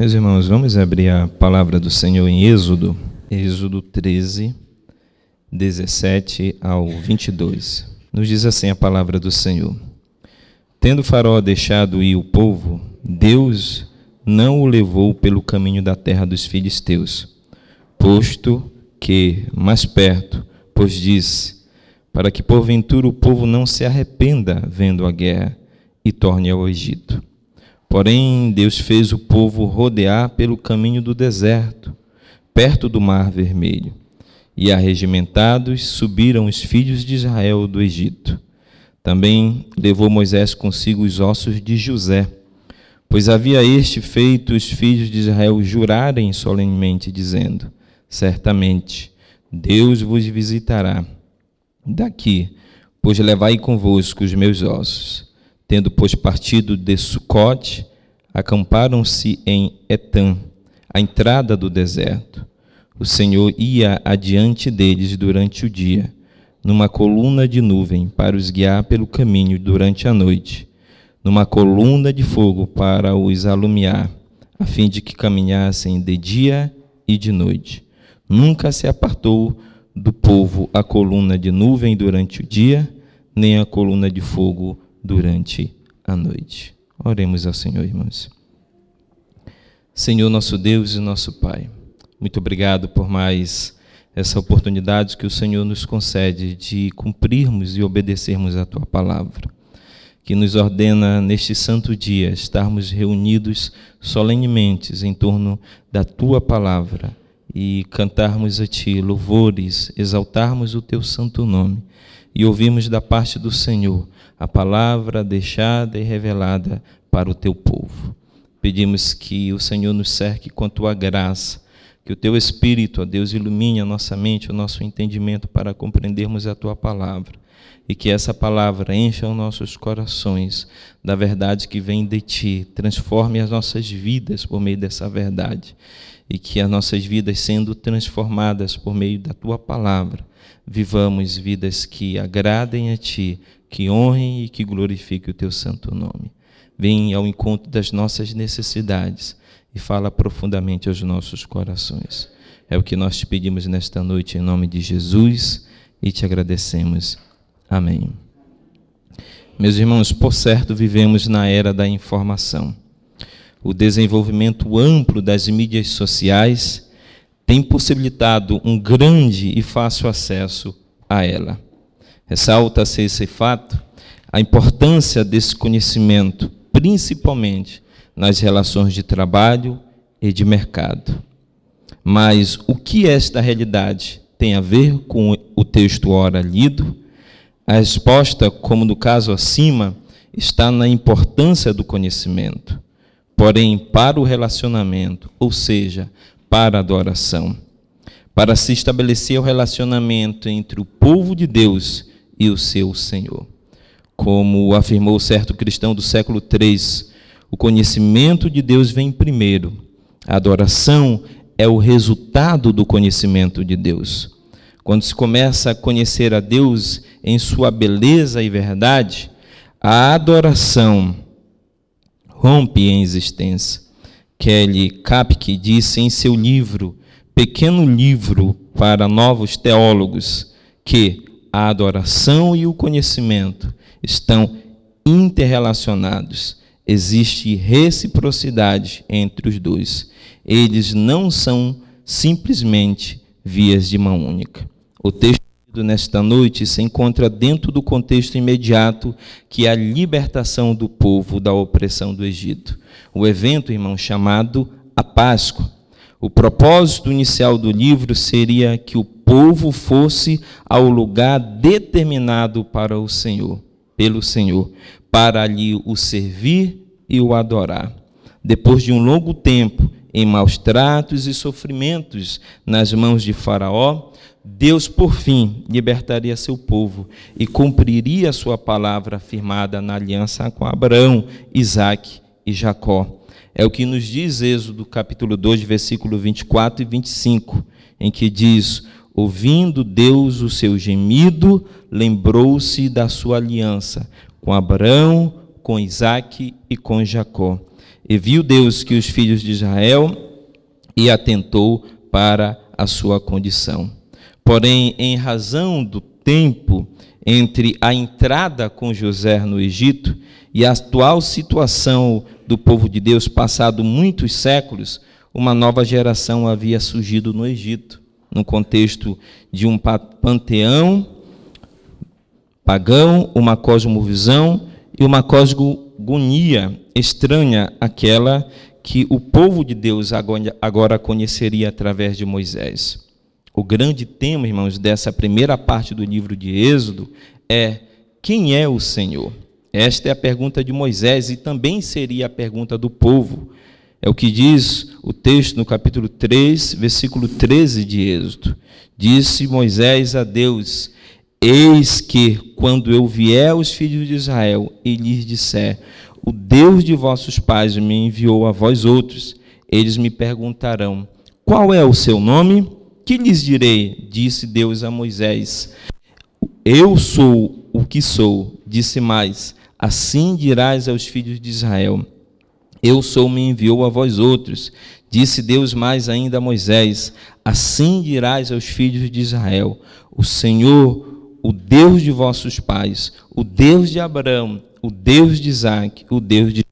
Meus irmãos, vamos abrir a palavra do Senhor em Êxodo, Êxodo 13, 17 ao 22. Nos diz assim a palavra do Senhor: Tendo Faraó deixado ir o povo, Deus não o levou pelo caminho da terra dos filisteus, posto que mais perto, pois disse: Para que porventura o povo não se arrependa vendo a guerra e torne ao Egito. Porém, Deus fez o povo rodear pelo caminho do deserto, perto do Mar Vermelho. E arregimentados subiram os filhos de Israel do Egito. Também levou Moisés consigo os ossos de José, pois havia este feito os filhos de Israel jurarem solenemente, dizendo: Certamente Deus vos visitará daqui, pois levai convosco os meus ossos Tendo, pois, partido de Sucote, acamparam-se em Etam, a entrada do deserto. O Senhor ia adiante deles durante o dia, numa coluna de nuvem para os guiar pelo caminho durante a noite, numa coluna de fogo para os alumiar, a fim de que caminhassem de dia e de noite. Nunca se apartou do povo a coluna de nuvem durante o dia, nem a coluna de fogo durante a noite. Oremos ao Senhor, irmãos. Senhor, nosso Deus e nosso Pai, muito obrigado por mais essa oportunidade que o Senhor nos concede de cumprirmos e obedecermos a tua palavra, que nos ordena neste santo dia estarmos reunidos solenemente em torno da tua palavra e cantarmos a ti louvores, exaltarmos o teu santo nome e ouvirmos da parte do Senhor a palavra deixada e revelada para o teu povo. Pedimos que o Senhor nos cerque com a tua graça, que o teu Espírito, ó Deus, ilumine a nossa mente, o nosso entendimento para compreendermos a tua palavra e que essa palavra encha os nossos corações da verdade que vem de ti, transforme as nossas vidas por meio dessa verdade e que as nossas vidas sendo transformadas por meio da tua palavra, vivamos vidas que agradem a ti, que honrem e que glorifiquem o teu santo nome. Vem ao encontro das nossas necessidades e fala profundamente aos nossos corações. É o que nós te pedimos nesta noite em nome de Jesus e te agradecemos. Amém. Meus irmãos, por certo vivemos na era da informação. O desenvolvimento amplo das mídias sociais tem possibilitado um grande e fácil acesso a ela. Ressalta-se esse fato, a importância desse conhecimento, principalmente nas relações de trabalho e de mercado. Mas o que esta realidade tem a ver com o texto ora lido? A resposta, como no caso acima, está na importância do conhecimento. Porém, para o relacionamento, ou seja, para a adoração, para se estabelecer o relacionamento entre o povo de Deus e o seu Senhor. Como afirmou certo cristão do século III, o conhecimento de Deus vem primeiro. A adoração é o resultado do conhecimento de Deus. Quando se começa a conhecer a Deus em sua beleza e verdade, a adoração rompe em existência. Kelly Kapke disse em seu livro, Pequeno Livro para Novos Teólogos, que a adoração e o conhecimento estão interrelacionados. Existe reciprocidade entre os dois. Eles não são simplesmente vias de mão única. O texto nesta noite se encontra dentro do contexto imediato que é a libertação do povo da opressão do Egito. O evento, irmão, chamado a Páscoa. O propósito inicial do livro seria que o povo fosse ao lugar determinado para o Senhor, pelo Senhor, para ali o servir e o adorar. Depois de um longo tempo em maus tratos e sofrimentos nas mãos de Faraó, Deus, por fim, libertaria seu povo e cumpriria sua palavra afirmada na aliança com Abraão, Isaque e Jacó. É o que nos diz Êxodo capítulo 2, versículo 24 e 25, em que diz: Ouvindo Deus o seu gemido, lembrou-se da sua aliança com Abraão, com Isaque e com Jacó. E viu Deus que os filhos de Israel e atentou para a sua condição. Porém, em razão do tempo entre a entrada com José no Egito e a atual situação do povo de Deus, passado muitos séculos, uma nova geração havia surgido no Egito, no contexto de um panteão pagão, uma cosmovisão e uma cosmogonia estranha àquela que o povo de Deus agora conheceria através de Moisés. O grande tema, irmãos, dessa primeira parte do livro de Êxodo é: quem é o Senhor? Esta é a pergunta de Moisés e também seria a pergunta do povo. É o que diz o texto no capítulo 3, versículo 13 de Êxodo. Disse Moisés a Deus: Eis que, quando eu vier aos filhos de Israel e lhes disser: O Deus de vossos pais me enviou a vós outros, eles me perguntarão: Qual é o seu nome? Que lhes direi? Disse Deus a Moisés: Eu sou o que sou. Disse mais: Assim dirás aos filhos de Israel: eu sou, me enviou a vós outros. Disse Deus mais ainda a Moisés: Assim dirás aos filhos de Israel: O Senhor, o Deus de vossos pais, o Deus de Abraão, o Deus de Isaac, o Deus de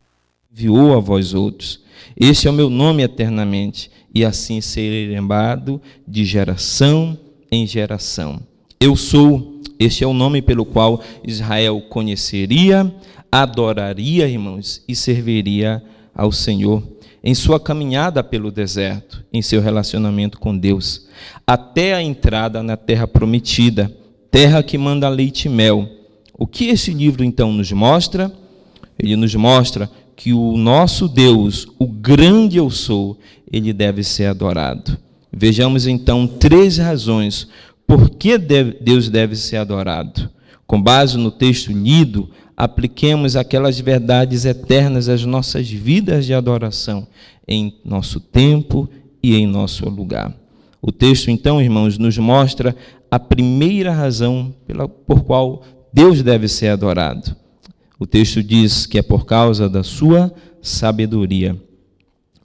enviou a vós outros. Este é o meu nome eternamente, e assim serei lembrado de geração em geração. Eu sou, este é o nome pelo qual Israel conheceria, adoraria, irmãos, e serviria ao Senhor em sua caminhada pelo deserto, em seu relacionamento com Deus, até a entrada na terra prometida, terra que manda leite e mel. O que esse livro então nos mostra? Ele nos mostra que o nosso Deus, o grande eu sou, ele deve ser adorado. Vejamos então três razões por que Deus deve ser adorado. Com base no texto lido, apliquemos aquelas verdades eternas às nossas vidas de adoração, em nosso tempo e em nosso lugar. O texto, então, irmãos, nos mostra a primeira razão pela, por qual Deus deve ser adorado. O texto diz que é por causa da sua sabedoria.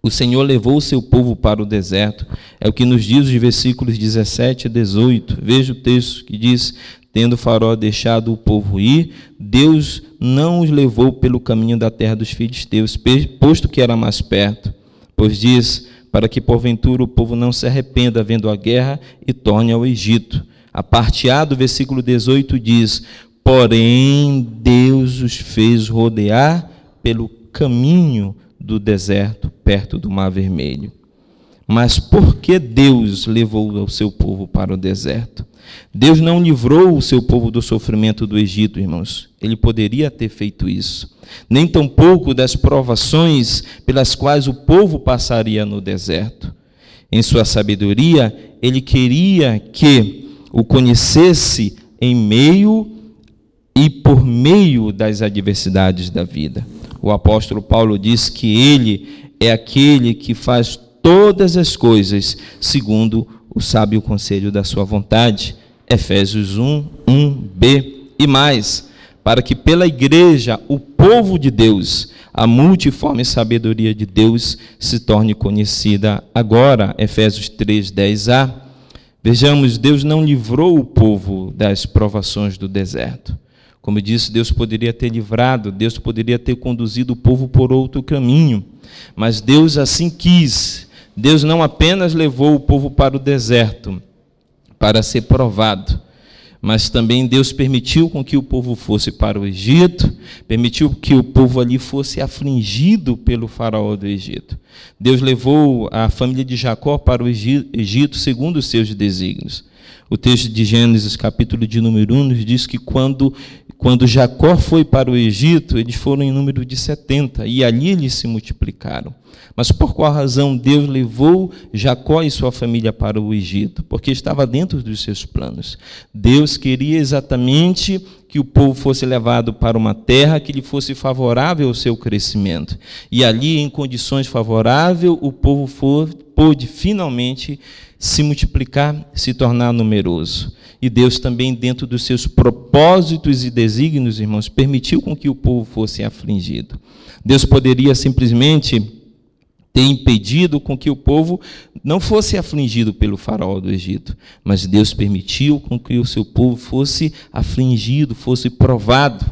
O Senhor levou o seu povo para o deserto. É o que nos diz os versículos 17 e 18. Veja o texto que diz: Tendo Faraó deixado o povo ir, Deus não os levou pelo caminho da terra dos filisteus, posto que era mais perto. Pois diz: Para que porventura o povo não se arrependa vendo a guerra e torne ao Egito. A parte A do versículo 18 diz: Porém, Deus os fez rodear pelo caminho do deserto, perto do Mar Vermelho. Mas por que Deus levou o seu povo para o deserto? Deus não livrou o seu povo do sofrimento do Egito, irmãos. Ele poderia ter feito isso. Nem tampouco das provações pelas quais o povo passaria no deserto. Em sua sabedoria, ele queria que o conhecesse em meio e por meio das adversidades da vida. O apóstolo Paulo diz que ele é aquele que faz todas as coisas segundo o sábio conselho da sua vontade. Efésios 1, 1b e mais, para que pela igreja, o povo de Deus, a multiforme sabedoria de Deus se torne conhecida agora. Efésios 3, 10a. Vejamos, Deus não livrou o povo das provações do deserto. Como eu disse, Deus poderia ter livrado, Deus poderia ter conduzido o povo por outro caminho, mas Deus assim quis. Deus não apenas levou o povo para o deserto para ser provado, mas também Deus permitiu com que o povo fosse para o Egito, permitiu que o povo ali fosse afligido pelo faraó do Egito. Deus levou a família de Jacó para o Egito segundo os seus desígnios. O texto de Gênesis, capítulo de número 1, nos diz que quando quando Jacó foi para o Egito, eles foram em número de 70 e ali eles se multiplicaram. Mas por qual razão Deus levou Jacó e sua família para o Egito? Porque estava dentro dos seus planos. Deus queria exatamente que o povo fosse levado para uma terra que lhe fosse favorável ao seu crescimento. E ali, em condições favoráveis, o povo for, pôde finalmente se multiplicar, se tornar numeroso. E Deus também, dentro dos seus propósitos e desígnios, irmãos, permitiu com que o povo fosse afligido. Deus poderia simplesmente ter impedido com que o povo não fosse afligido pelo faraó do Egito, mas Deus permitiu com que o seu povo fosse afligido, fosse provado.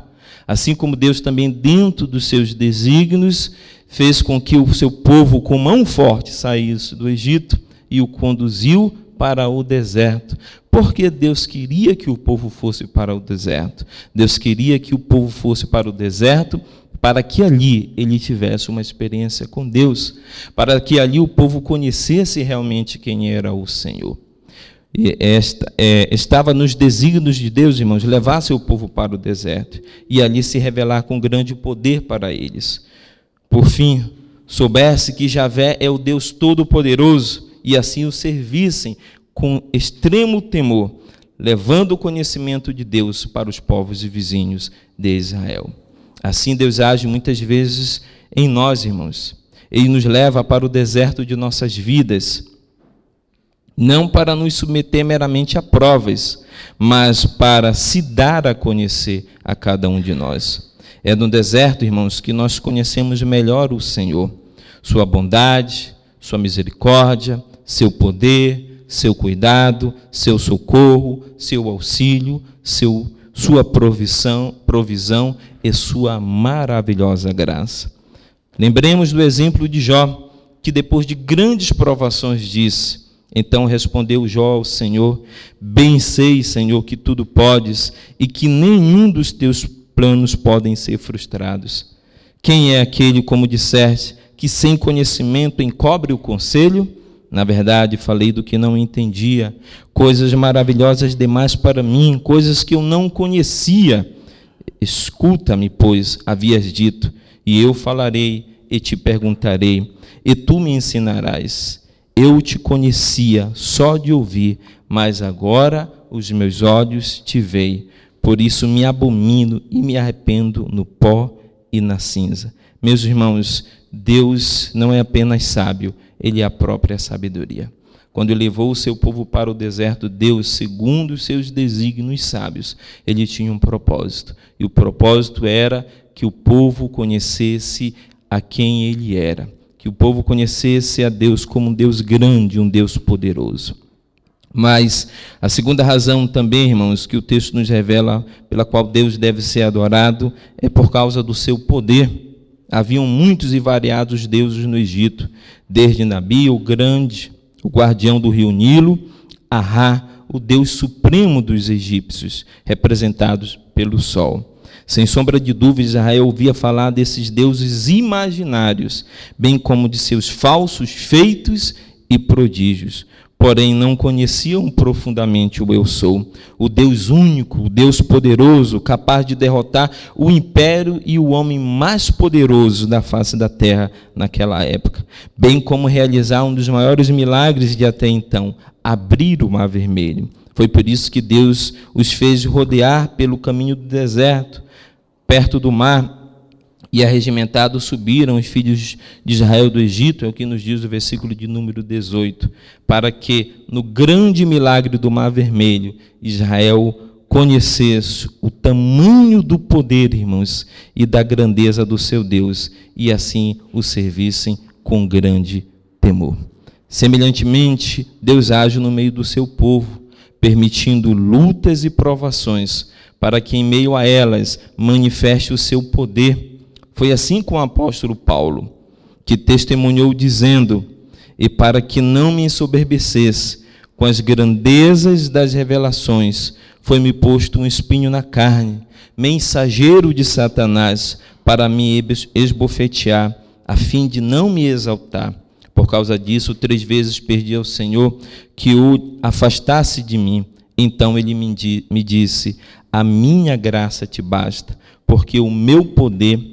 Assim como Deus também, dentro dos seus desígnios, fez com que o seu povo com mão forte saísse do Egito e o conduziu para o deserto. Porque Deus queria que o povo fosse para o deserto. Deus queria que o povo fosse para o deserto para que ali ele tivesse uma experiência com Deus, para que ali o povo conhecesse realmente quem era o Senhor. Esta, é, estava nos desígnios de Deus, irmãos, levar seu povo para o deserto e ali se revelar com grande poder para eles. Por fim, soubesse que Javé é o Deus Todo-Poderoso e assim o servissem com extremo temor, levando o conhecimento de Deus para os povos e vizinhos de Israel. Assim Deus age muitas vezes em nós, irmãos. Ele nos leva para o deserto de nossas vidas, não para nos submeter meramente a provas, mas para se dar a conhecer a cada um de nós. É no deserto, irmãos, que nós conhecemos melhor o Senhor, Sua bondade, Sua misericórdia, Seu poder, Seu cuidado, Seu socorro, Seu auxílio, Seu Sua provisão, provisão e Sua maravilhosa graça. Lembremos do exemplo de Jó, que depois de grandes provações disse: então respondeu Jó ao Senhor: Bem sei, Senhor, que tudo podes e que nenhum dos teus planos podem ser frustrados. Quem é aquele, como disseste, que sem conhecimento encobre o conselho? Na verdade, falei do que não entendia, coisas maravilhosas demais para mim, coisas que eu não conhecia. Escuta-me, pois, havias dito, e eu falarei e te perguntarei, e tu me ensinarás. Eu te conhecia só de ouvir, mas agora os meus olhos te veem. Por isso me abomino e me arrependo no pó e na cinza. Meus irmãos, Deus não é apenas sábio, ele é a própria sabedoria. Quando levou o seu povo para o deserto, Deus, segundo os seus desígnios sábios, ele tinha um propósito. E o propósito era que o povo conhecesse a quem ele era, que o povo conhecesse a Deus como um Deus grande, um Deus poderoso. Mas a segunda razão também, irmãos, que o texto nos revela pela qual Deus deve ser adorado é por causa do seu poder. Haviam muitos e variados deuses no Egito, desde Nabi, o grande, o guardião do rio Nilo, a Ra, o deus supremo dos egípcios, representados pelo sol. Sem sombra de dúvida, Israel ouvia falar desses deuses imaginários, bem como de seus falsos feitos e prodígios porém não conheciam profundamente o Eu Sou, o Deus único, o Deus poderoso, capaz de derrotar o império e o homem mais poderoso da face da terra naquela época, bem como realizar um dos maiores milagres de até então, abrir o Mar Vermelho. Foi por isso que Deus os fez rodear pelo caminho do deserto, perto do mar, e arregimentados subiram os filhos de Israel do Egito, é o que nos diz o versículo de número 18, para que no grande milagre do Mar Vermelho, Israel conhecesse o tamanho do poder, irmãos, e da grandeza do seu Deus, e assim o servissem com grande temor. Semelhantemente, Deus age no meio do seu povo, permitindo lutas e provações, para que em meio a elas manifeste o seu poder foi assim com o apóstolo Paulo, que testemunhou dizendo: E para que não me ensoberbecesse com as grandezas das revelações, foi-me posto um espinho na carne, mensageiro de Satanás, para me esbofetear, a fim de não me exaltar. Por causa disso, três vezes pedi ao Senhor que o afastasse de mim. Então ele me disse: A minha graça te basta, porque o meu poder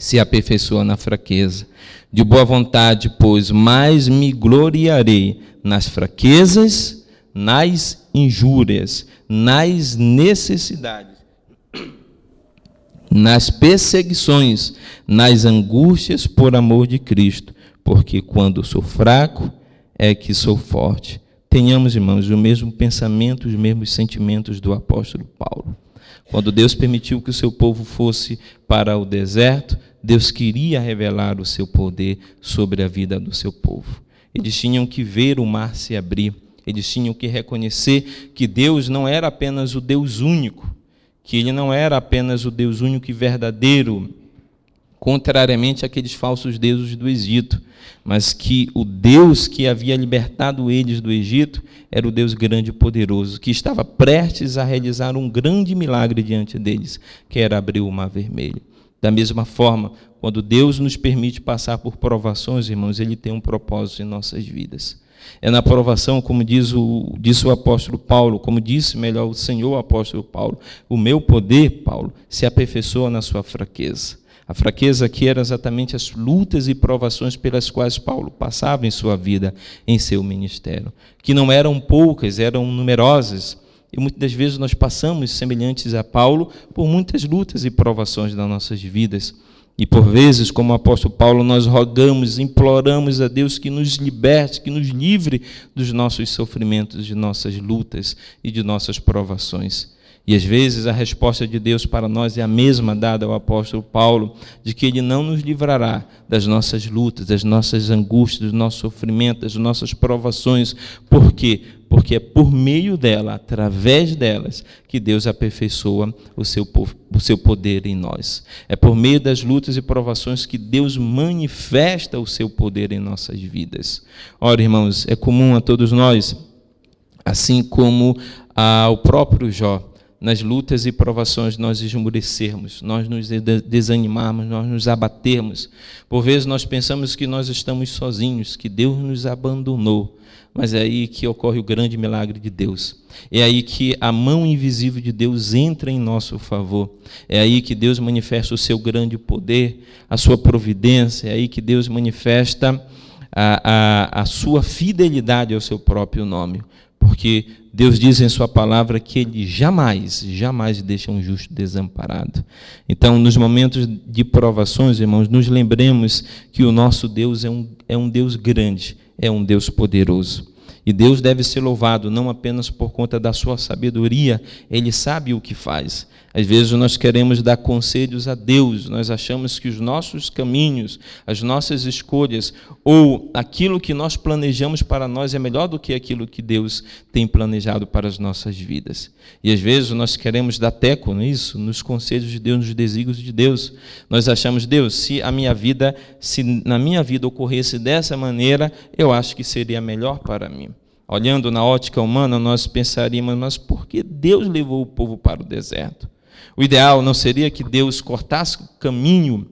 se aperfeiçoa na fraqueza. De boa vontade, pois, mais me gloriarei nas fraquezas, nas injúrias, nas necessidades, nas perseguições, nas angústias por amor de Cristo, porque quando sou fraco, é que sou forte. Tenhamos, irmãos, o mesmo pensamento, os mesmos sentimentos do apóstolo Paulo. Quando Deus permitiu que o seu povo fosse para o deserto, Deus queria revelar o seu poder sobre a vida do seu povo. Eles tinham que ver o mar se abrir, eles tinham que reconhecer que Deus não era apenas o Deus único, que ele não era apenas o Deus único e verdadeiro, contrariamente àqueles falsos deuses do Egito, mas que o Deus que havia libertado eles do Egito era o Deus grande e poderoso, que estava prestes a realizar um grande milagre diante deles, que era abrir o mar vermelho. Da mesma forma, quando Deus nos permite passar por provações, irmãos, Ele tem um propósito em nossas vidas. É na provação, como diz o, disse o apóstolo Paulo, como disse melhor o Senhor apóstolo Paulo, o meu poder, Paulo, se aperfeiçoa na sua fraqueza. A fraqueza aqui era exatamente as lutas e provações pelas quais Paulo passava em sua vida, em seu ministério, que não eram poucas, eram numerosas. E muitas das vezes nós passamos, semelhantes a Paulo, por muitas lutas e provações das nossas vidas. E por vezes, como o apóstolo Paulo, nós rogamos, imploramos a Deus que nos liberte, que nos livre dos nossos sofrimentos, de nossas lutas e de nossas provações. E às vezes a resposta de Deus para nós é a mesma dada ao apóstolo Paulo, de que ele não nos livrará das nossas lutas, das nossas angústias, do nosso sofrimento, das nossas provações. Por quê? Porque é por meio dela, através delas, que Deus aperfeiçoa o seu, o seu poder em nós. É por meio das lutas e provações que Deus manifesta o seu poder em nossas vidas. Ora, irmãos, é comum a todos nós, assim como ao próprio Jó, nas lutas e provações nós esmurecermos, nós nos desanimarmos, nós nos abatermos. Por vezes nós pensamos que nós estamos sozinhos, que Deus nos abandonou. Mas é aí que ocorre o grande milagre de Deus. É aí que a mão invisível de Deus entra em nosso favor. É aí que Deus manifesta o seu grande poder, a sua providência. É aí que Deus manifesta a, a, a sua fidelidade ao seu próprio nome. Porque Deus diz em Sua palavra que Ele jamais, jamais deixa um justo desamparado. Então, nos momentos de provações, irmãos, nos lembremos que o nosso Deus é um, é um Deus grande, é um Deus poderoso. E Deus deve ser louvado não apenas por conta da sua sabedoria, ele sabe o que faz. Às vezes nós queremos dar conselhos a Deus, nós achamos que os nossos caminhos, as nossas escolhas ou aquilo que nós planejamos para nós é melhor do que aquilo que Deus tem planejado para as nossas vidas. E às vezes nós queremos dar teco nisso, nos conselhos de Deus, nos desígnios de Deus. Nós achamos, Deus, se a minha vida, se na minha vida ocorresse dessa maneira, eu acho que seria melhor para mim. Olhando na ótica humana, nós pensaríamos, mas por que Deus levou o povo para o deserto? O ideal não seria que Deus cortasse o caminho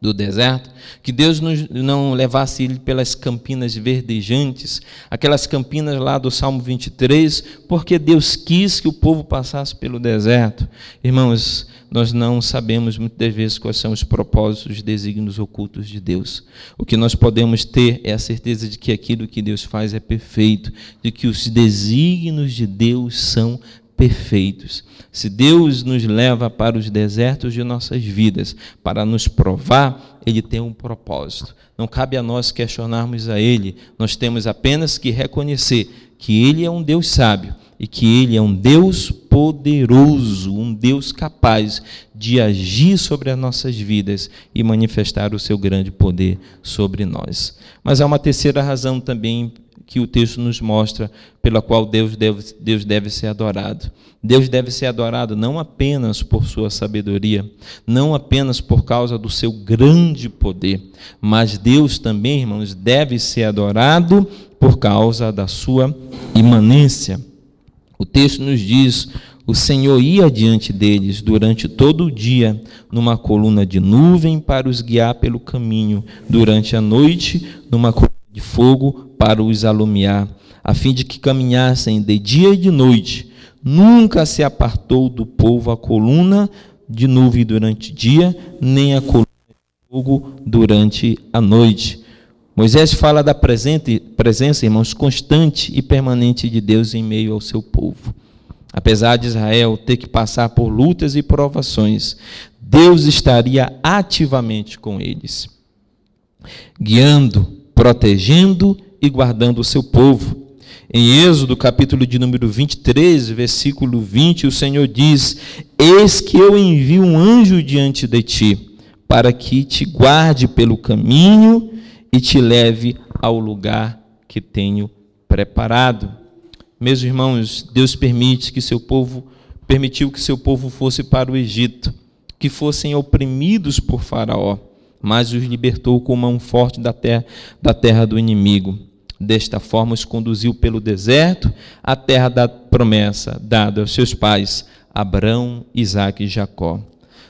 do deserto, que Deus não levasse ele pelas campinas verdejantes, aquelas campinas lá do Salmo 23, porque Deus quis que o povo passasse pelo deserto. Irmãos, nós não sabemos muitas vezes quais são os propósitos, os desígnios ocultos de Deus. O que nós podemos ter é a certeza de que aquilo que Deus faz é perfeito, de que os desígnios de Deus são perfeitos. Se Deus nos leva para os desertos de nossas vidas para nos provar, Ele tem um propósito. Não cabe a nós questionarmos a Ele, nós temos apenas que reconhecer que Ele é um Deus sábio e que Ele é um Deus poderoso, um Deus capaz de agir sobre as nossas vidas e manifestar o seu grande poder sobre nós. Mas há uma terceira razão também que o texto nos mostra, pela qual Deus deve, Deus deve ser adorado. Deus deve ser adorado não apenas por sua sabedoria, não apenas por causa do seu grande poder, mas Deus também, irmãos, deve ser adorado por causa da sua imanência. O texto nos diz: o Senhor ia diante deles durante todo o dia, numa coluna de nuvem para os guiar pelo caminho, durante a noite, numa coluna de fogo para os alumiar, a fim de que caminhassem de dia e de noite. Nunca se apartou do povo a coluna de nuvem durante o dia, nem a coluna de fogo durante a noite. Moisés fala da presente, presença, irmãos, constante e permanente de Deus em meio ao seu povo. Apesar de Israel ter que passar por lutas e provações, Deus estaria ativamente com eles, guiando, protegendo e guardando o seu povo. Em Êxodo, capítulo de número 23, versículo 20, o Senhor diz: Eis que eu envio um anjo diante de ti, para que te guarde pelo caminho e te leve ao lugar que tenho preparado. Meus irmãos, Deus permite que seu povo permitiu que seu povo fosse para o Egito, que fossem oprimidos por Faraó, mas os libertou com mão forte da terra, da terra do inimigo. Desta forma os conduziu pelo deserto à terra da promessa dada aos seus pais, Abraão, Isaque e Jacó.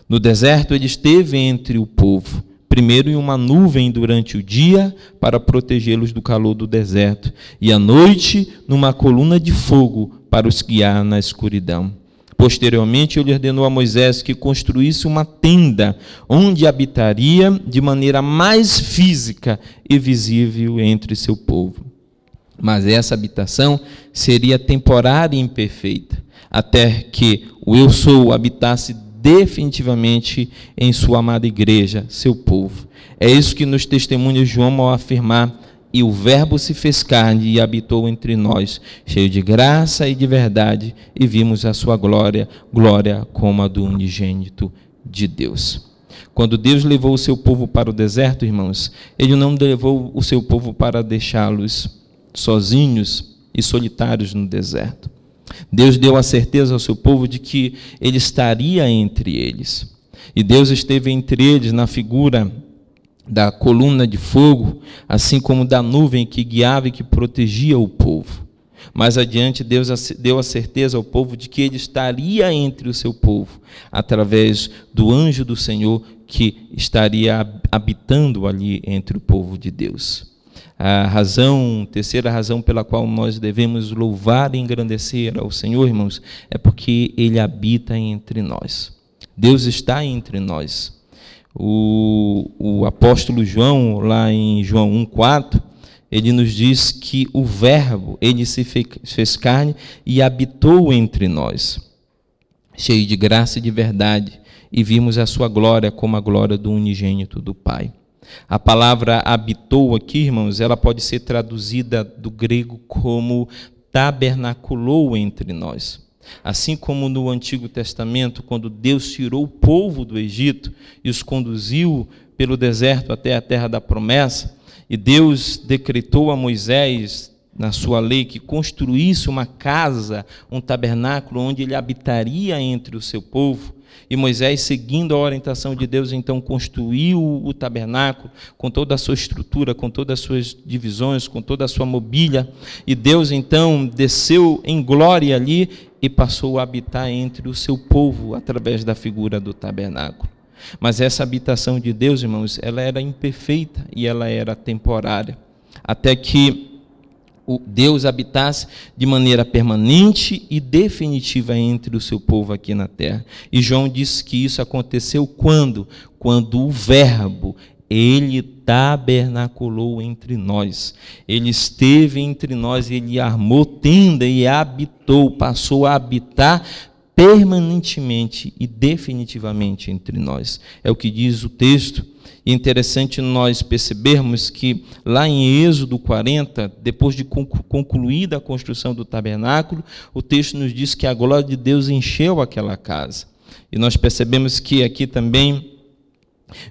No deserto ele esteve entre o povo, primeiro em uma nuvem durante o dia para protegê-los do calor do deserto, e à noite numa coluna de fogo para os guiar na escuridão. Posteriormente, ele ordenou a Moisés que construísse uma tenda onde habitaria de maneira mais física e visível entre seu povo. Mas essa habitação seria temporária e imperfeita, até que o Eu Sou habitasse definitivamente em sua amada igreja, seu povo. É isso que nos testemunha João ao afirmar e o Verbo se fez carne e habitou entre nós, cheio de graça e de verdade, e vimos a sua glória, glória como a do unigênito de Deus. Quando Deus levou o seu povo para o deserto, irmãos, ele não levou o seu povo para deixá-los sozinhos e solitários no deserto. Deus deu a certeza ao seu povo de que ele estaria entre eles. E Deus esteve entre eles na figura da coluna de fogo, assim como da nuvem que guiava e que protegia o povo. Mais adiante, Deus deu a certeza ao povo de que ele estaria entre o seu povo, através do anjo do Senhor que estaria habitando ali entre o povo de Deus. A razão, terceira razão pela qual nós devemos louvar e engrandecer ao Senhor, irmãos, é porque ele habita entre nós. Deus está entre nós. O, o apóstolo João, lá em João 1,4, ele nos diz que o Verbo, ele se fez carne e habitou entre nós, cheio de graça e de verdade, e vimos a sua glória como a glória do unigênito do Pai. A palavra habitou aqui, irmãos, ela pode ser traduzida do grego como tabernaculou entre nós. Assim como no Antigo Testamento, quando Deus tirou o povo do Egito e os conduziu pelo deserto até a terra da promessa, e Deus decretou a Moisés, na sua lei, que construísse uma casa, um tabernáculo, onde ele habitaria entre o seu povo. E Moisés, seguindo a orientação de Deus, então construiu o tabernáculo com toda a sua estrutura, com todas as suas divisões, com toda a sua mobília. E Deus então desceu em glória ali e passou a habitar entre o seu povo através da figura do tabernáculo. Mas essa habitação de Deus, irmãos, ela era imperfeita e ela era temporária, até que Deus habitasse de maneira permanente e definitiva entre o seu povo aqui na terra. E João diz que isso aconteceu quando? Quando o Verbo, ele tabernaculou entre nós. Ele esteve entre nós, ele armou tenda e habitou, passou a habitar permanentemente e definitivamente entre nós. É o que diz o texto. E é interessante nós percebermos que lá em Êxodo 40, depois de concluída a construção do tabernáculo, o texto nos diz que a glória de Deus encheu aquela casa. E nós percebemos que aqui também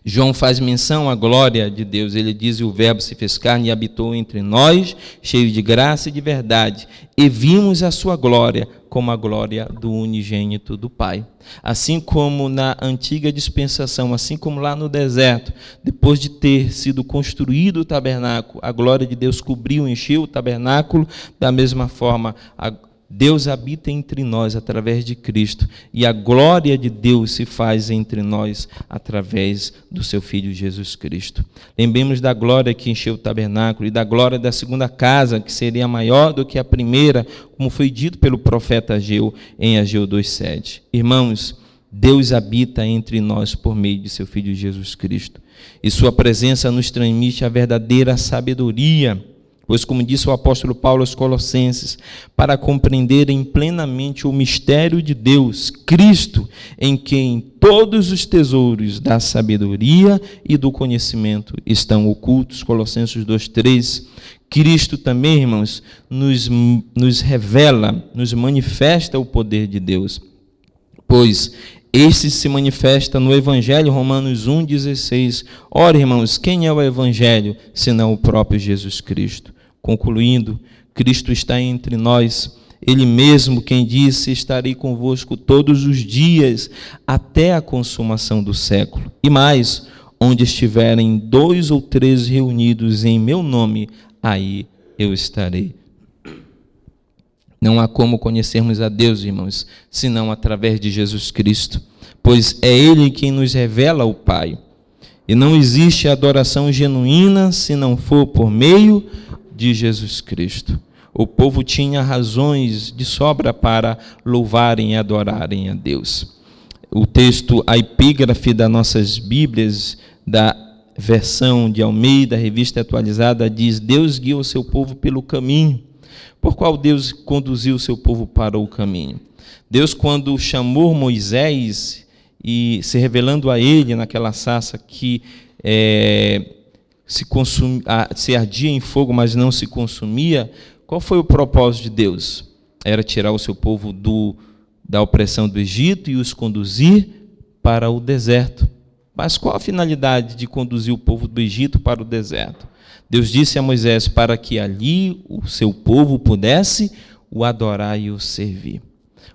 João faz menção à glória de Deus. Ele diz: O Verbo se fez carne e habitou entre nós, cheio de graça e de verdade, e vimos a sua glória como a glória do unigênito do Pai. Assim como na antiga dispensação, assim como lá no deserto, depois de ter sido construído o tabernáculo, a glória de Deus cobriu, encheu o tabernáculo, da mesma forma, a Deus habita entre nós através de Cristo e a glória de Deus se faz entre nós através do seu Filho Jesus Cristo. Lembremos da glória que encheu o tabernáculo e da glória da segunda casa, que seria maior do que a primeira, como foi dito pelo profeta Ageu em Ageu 2,7. Irmãos, Deus habita entre nós por meio de seu Filho Jesus Cristo e sua presença nos transmite a verdadeira sabedoria Pois, como disse o apóstolo Paulo aos Colossenses, para compreenderem plenamente o mistério de Deus, Cristo, em quem todos os tesouros da sabedoria e do conhecimento estão ocultos. Colossenses 2,3. Cristo também, irmãos, nos, nos revela, nos manifesta o poder de Deus. Pois este se manifesta no Evangelho, Romanos 1,16. Ora, irmãos, quem é o Evangelho, senão o próprio Jesus Cristo? Concluindo, Cristo está entre nós. Ele mesmo quem disse: Estarei convosco todos os dias, até a consumação do século. E mais, onde estiverem dois ou três reunidos em meu nome, aí eu estarei. Não há como conhecermos a Deus, irmãos, senão através de Jesus Cristo, pois é Ele quem nos revela o Pai. E não existe adoração genuína se não for por meio de Jesus Cristo. O povo tinha razões de sobra para louvarem e adorarem a Deus. O texto, a epígrafe das nossas Bíblias, da versão de Almeida, revista atualizada, diz: Deus guia o seu povo pelo caminho. Por qual Deus conduziu o seu povo para o caminho? Deus, quando chamou Moisés e se revelando a ele naquela sassa que é, se, consumia, se ardia em fogo, mas não se consumia, qual foi o propósito de Deus? Era tirar o seu povo do, da opressão do Egito e os conduzir para o deserto. Mas qual a finalidade de conduzir o povo do Egito para o deserto? Deus disse a Moisés para que ali o seu povo pudesse o adorar e o servir.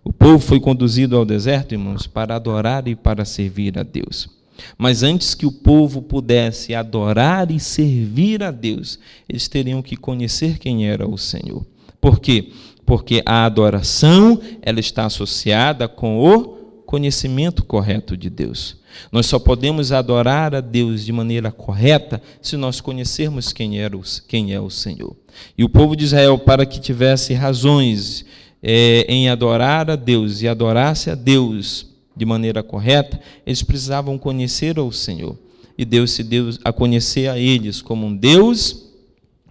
O povo foi conduzido ao deserto, irmãos, para adorar e para servir a Deus. Mas antes que o povo pudesse adorar e servir a Deus, eles teriam que conhecer quem era o Senhor. Por quê? Porque a adoração, ela está associada com o conhecimento correto de Deus. Nós só podemos adorar a Deus de maneira correta se nós conhecermos quem, era o, quem é o Senhor. E o povo de Israel, para que tivesse razões é, em adorar a Deus e adorasse a Deus de maneira correta, eles precisavam conhecer ao Senhor. E Deus se deu a conhecer a eles como um Deus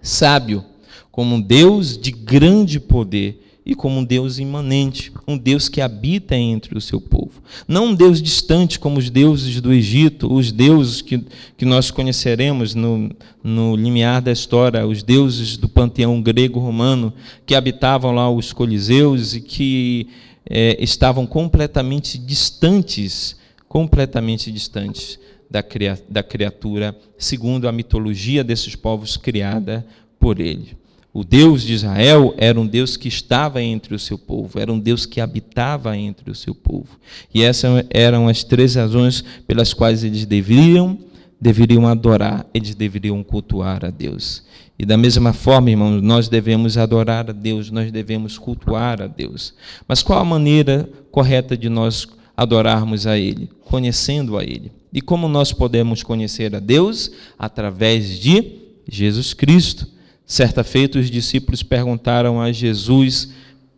sábio, como um Deus de grande poder e como um Deus imanente, um Deus que habita entre o seu povo. Não um Deus distante como os deuses do Egito, os deuses que, que nós conheceremos no, no limiar da história, os deuses do panteão grego-romano, que habitavam lá os coliseus e que é, estavam completamente distantes, completamente distantes da, da criatura, segundo a mitologia desses povos criada por ele. O Deus de Israel era um Deus que estava entre o seu povo, era um Deus que habitava entre o seu povo. E essas eram as três razões pelas quais eles deveriam, deveriam adorar, eles deveriam cultuar a Deus. E da mesma forma, irmãos, nós devemos adorar a Deus, nós devemos cultuar a Deus. Mas qual a maneira correta de nós adorarmos a Ele? Conhecendo a Ele. E como nós podemos conhecer a Deus? Através de Jesus Cristo. Certa feita, os discípulos perguntaram a Jesus,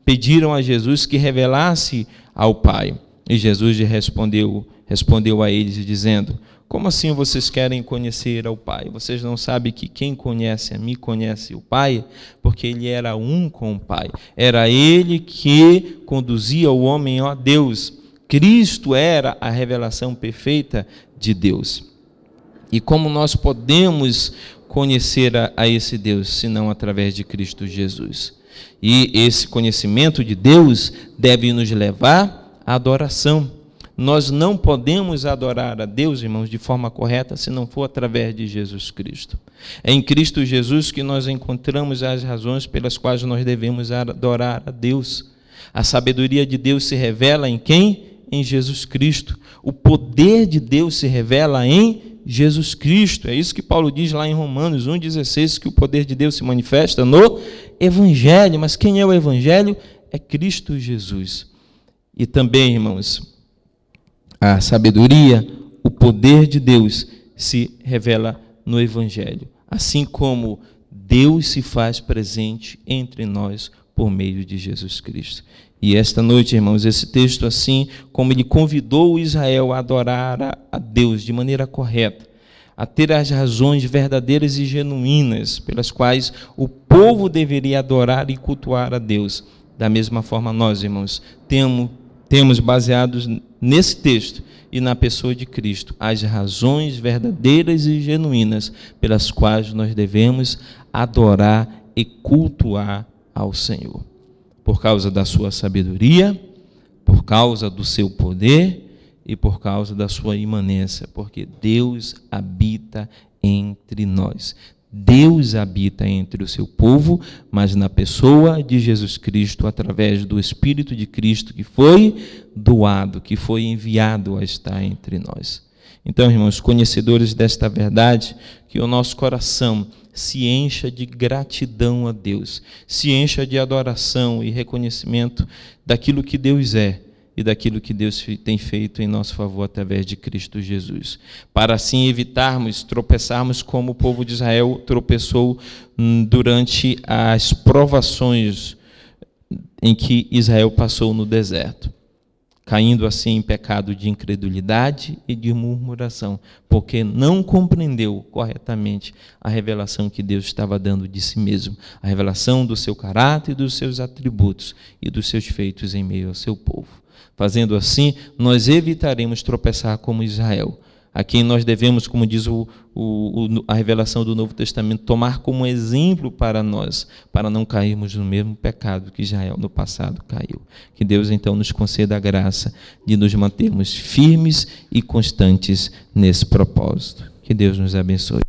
pediram a Jesus que revelasse ao Pai. E Jesus respondeu, respondeu a eles, dizendo: como assim vocês querem conhecer ao Pai? Vocês não sabem que quem conhece a mim conhece o Pai? Porque ele era um com o Pai. Era ele que conduzia o homem a Deus. Cristo era a revelação perfeita de Deus. E como nós podemos conhecer a, a esse Deus, senão através de Cristo Jesus? E esse conhecimento de Deus deve nos levar à adoração. Nós não podemos adorar a Deus, irmãos, de forma correta se não for através de Jesus Cristo. É em Cristo Jesus que nós encontramos as razões pelas quais nós devemos adorar a Deus. A sabedoria de Deus se revela em quem? Em Jesus Cristo. O poder de Deus se revela em Jesus Cristo. É isso que Paulo diz lá em Romanos 1,16, que o poder de Deus se manifesta no Evangelho. Mas quem é o Evangelho? É Cristo Jesus. E também, irmãos, a sabedoria, o poder de Deus se revela no Evangelho, assim como Deus se faz presente entre nós por meio de Jesus Cristo. E esta noite, irmãos, esse texto, assim como ele convidou Israel a adorar a Deus de maneira correta, a ter as razões verdadeiras e genuínas pelas quais o povo deveria adorar e cultuar a Deus. Da mesma forma, nós, irmãos, temos, temos baseados nesse texto e na pessoa de Cristo as razões verdadeiras e genuínas pelas quais nós devemos adorar e cultuar ao Senhor. Por causa da sua sabedoria, por causa do seu poder e por causa da sua imanência, porque Deus habita entre nós. Deus habita entre o seu povo, mas na pessoa de Jesus Cristo, através do Espírito de Cristo que foi doado, que foi enviado a estar entre nós. Então, irmãos, conhecedores desta verdade, que o nosso coração se encha de gratidão a Deus, se encha de adoração e reconhecimento daquilo que Deus é e daquilo que Deus tem feito em nosso favor através de Cristo Jesus. Para assim evitarmos tropeçarmos como o povo de Israel tropeçou hum, durante as provações em que Israel passou no deserto, caindo assim em pecado de incredulidade e de murmuração, porque não compreendeu corretamente a revelação que Deus estava dando de si mesmo, a revelação do seu caráter dos seus atributos e dos seus feitos em meio ao seu povo. Fazendo assim, nós evitaremos tropeçar como Israel, a quem nós devemos, como diz o, o, a revelação do Novo Testamento, tomar como exemplo para nós, para não cairmos no mesmo pecado que Israel no passado caiu. Que Deus então nos conceda a graça de nos mantermos firmes e constantes nesse propósito. Que Deus nos abençoe.